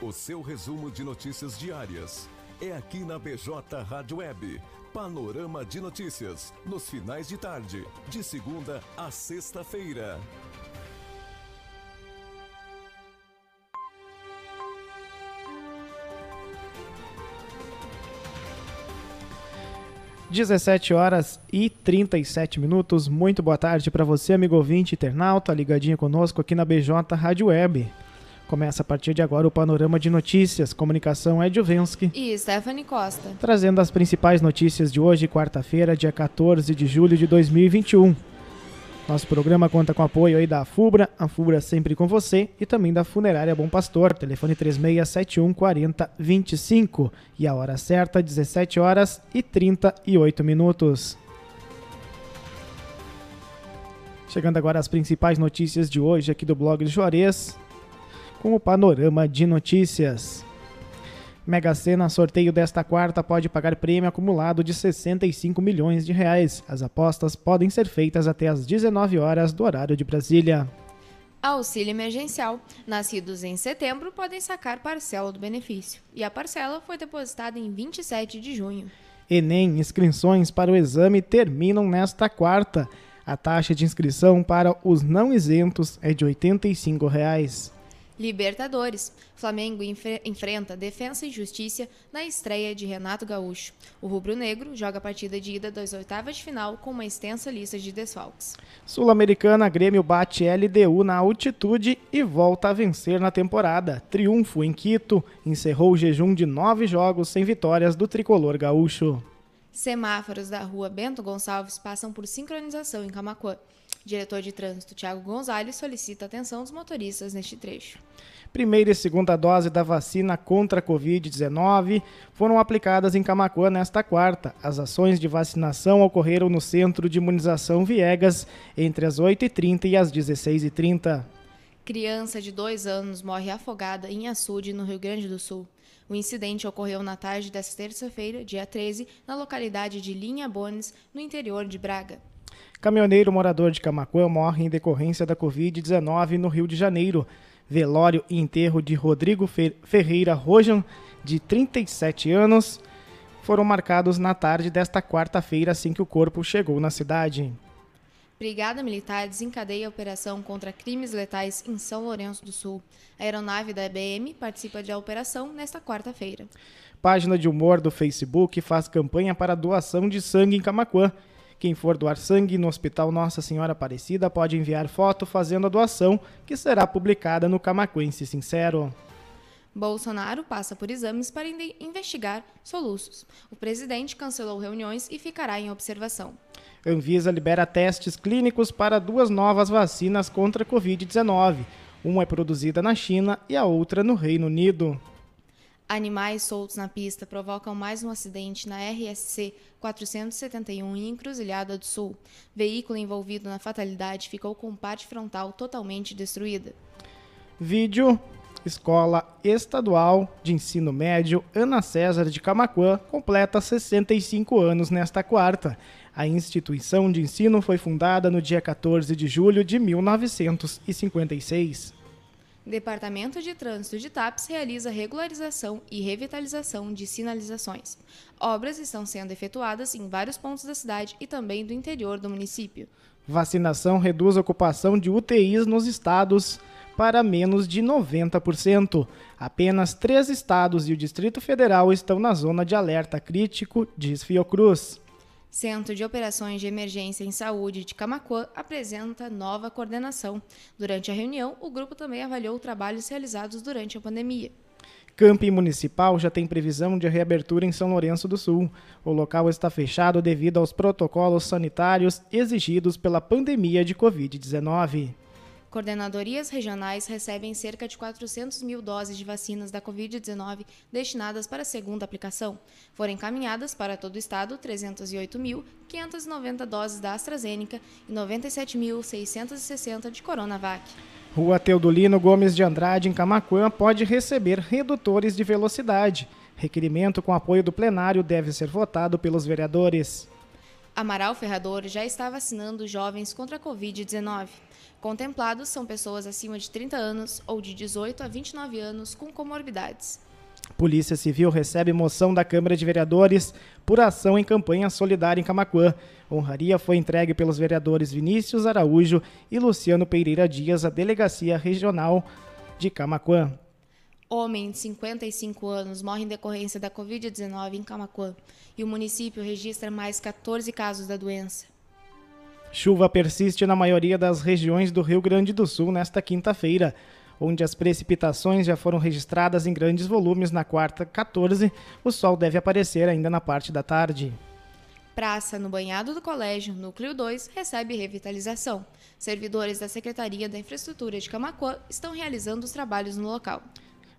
O seu resumo de notícias diárias é aqui na BJ Rádio Web. Panorama de notícias, nos finais de tarde, de segunda a sexta-feira. Dezessete horas e 37 minutos. Muito boa tarde para você, amigo ouvinte internauta, ligadinho conosco aqui na BJ Rádio Web. Começa a partir de agora o panorama de notícias. Comunicação é Juvensky. E Stephanie Costa. Trazendo as principais notícias de hoje, quarta-feira, dia 14 de julho de 2021. Nosso programa conta com apoio aí da FUBRA, a FUBRA sempre com você, e também da Funerária Bom Pastor, telefone 3671 4025. E a hora certa, 17 horas e 38 minutos. Chegando agora às principais notícias de hoje aqui do blog de Juarez com o panorama de notícias. Mega Sena sorteio desta quarta pode pagar prêmio acumulado de 65 milhões de reais. As apostas podem ser feitas até às 19 horas do horário de Brasília. Auxílio emergencial. Nascidos em setembro podem sacar parcela do benefício. E a parcela foi depositada em 27 de junho. Enem, inscrições para o exame terminam nesta quarta. A taxa de inscrição para os não isentos é de 85 reais. Libertadores. Flamengo enfrenta Defensa e Justiça na estreia de Renato Gaúcho. O rubro-negro joga a partida de ida das oitavas de final com uma extensa lista de desfalques. Sul-Americana, Grêmio bate LDU na altitude e volta a vencer na temporada. Triunfo em Quito encerrou o jejum de nove jogos sem vitórias do tricolor gaúcho. Semáforos da rua Bento Gonçalves passam por sincronização em Camacuã. Diretor de Trânsito Tiago Gonzalez solicita atenção dos motoristas neste trecho. Primeira e segunda dose da vacina contra a Covid-19 foram aplicadas em Camacuã nesta quarta. As ações de vacinação ocorreram no Centro de Imunização Viegas entre as 8h30 e as 16h30. Criança de dois anos morre afogada em açude, no Rio Grande do Sul. O incidente ocorreu na tarde desta terça-feira, dia 13, na localidade de Linha Bones, no interior de Braga. Caminhoneiro morador de Camacuã morre em decorrência da Covid-19 no Rio de Janeiro. Velório e enterro de Rodrigo Ferreira Rojan, de 37 anos, foram marcados na tarde desta quarta-feira, assim que o corpo chegou na cidade. Brigada Militar desencadeia a operação contra crimes letais em São Lourenço do Sul. A aeronave da EBM participa da operação nesta quarta-feira. Página de humor do Facebook faz campanha para doação de sangue em Camacuã. Quem for doar sangue no Hospital Nossa Senhora Aparecida pode enviar foto fazendo a doação, que será publicada no Camacuense Sincero. Bolsonaro passa por exames para investigar soluços. O presidente cancelou reuniões e ficará em observação. Anvisa libera testes clínicos para duas novas vacinas contra a Covid-19. Uma é produzida na China e a outra no Reino Unido. Animais soltos na pista provocam mais um acidente na RSC 471 em Encruzilhada do Sul. Veículo envolvido na fatalidade ficou com parte frontal totalmente destruída. Vídeo Escola Estadual de Ensino Médio Ana César de Camacuã completa 65 anos nesta quarta. A instituição de ensino foi fundada no dia 14 de julho de 1956. Departamento de Trânsito de TAPS realiza regularização e revitalização de sinalizações. Obras estão sendo efetuadas em vários pontos da cidade e também do interior do município. Vacinação reduz a ocupação de UTIs nos estados para menos de 90%. Apenas três estados e o Distrito Federal estão na zona de alerta crítico, diz Fiocruz. Centro de Operações de Emergência em Saúde de Camacuã apresenta nova coordenação. Durante a reunião, o grupo também avaliou trabalhos realizados durante a pandemia. Camping Municipal já tem previsão de reabertura em São Lourenço do Sul. O local está fechado devido aos protocolos sanitários exigidos pela pandemia de Covid-19. Coordenadorias regionais recebem cerca de 400 mil doses de vacinas da Covid-19 destinadas para a segunda aplicação. Foram encaminhadas para todo o estado 308.590 doses da AstraZeneca e 97.660 de Coronavac. Rua Teodolino Gomes de Andrade, em Camacuã, pode receber redutores de velocidade. Requerimento com apoio do plenário deve ser votado pelos vereadores. Amaral Ferrador já está vacinando jovens contra a Covid-19. Contemplados são pessoas acima de 30 anos ou de 18 a 29 anos com comorbidades. Polícia Civil recebe moção da Câmara de Vereadores por ação em campanha solidária em Camacuã. Honraria foi entregue pelos vereadores Vinícius Araújo e Luciano Pereira Dias à Delegacia Regional de Camacuã. Homem de 55 anos morre em decorrência da Covid-19 em Camacuã e o município registra mais 14 casos da doença. Chuva persiste na maioria das regiões do Rio Grande do Sul nesta quinta-feira, onde as precipitações já foram registradas em grandes volumes na quarta 14. O sol deve aparecer ainda na parte da tarde. Praça no banhado do colégio, núcleo 2, recebe revitalização. Servidores da Secretaria da Infraestrutura de Camacuã estão realizando os trabalhos no local.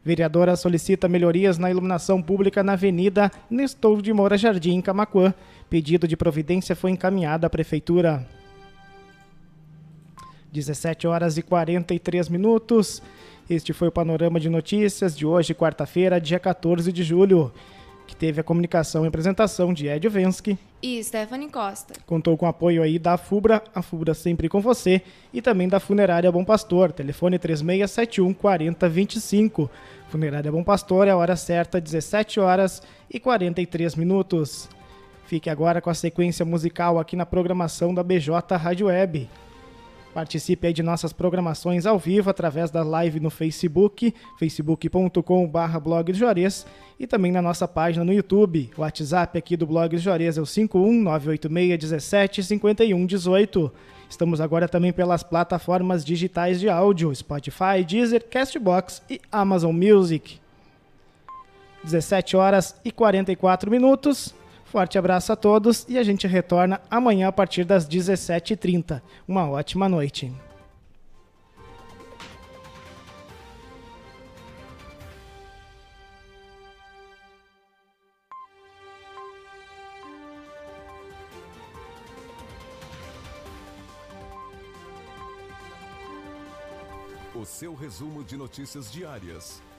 Vereadora solicita melhorias na iluminação pública na Avenida Nestor de Moura Jardim, em Camacuã. Pedido de providência foi encaminhado à Prefeitura. 17 horas e 43 minutos. Este foi o panorama de notícias de hoje, quarta-feira, dia 14 de julho, teve a comunicação e apresentação de Ed Vensky e Stephanie Costa. Contou com o apoio aí da FUBRA, a FUBRA sempre com você, e também da Funerária Bom Pastor, telefone 3671 4025. Funerária Bom Pastor, é a hora certa, 17 horas e 43 minutos. Fique agora com a sequência musical aqui na programação da BJ Rádio Web. Participe aí de nossas programações ao vivo através da live no Facebook, facebook.com.br blog Juarez e também na nossa página no YouTube. O WhatsApp aqui do blog Juarez é o 51986175118. Estamos agora também pelas plataformas digitais de áudio, Spotify, Deezer, Castbox e Amazon Music. 17 horas e 44 minutos. Forte abraço a todos e a gente retorna amanhã a partir das 17h30. Uma ótima noite. O seu resumo de notícias diárias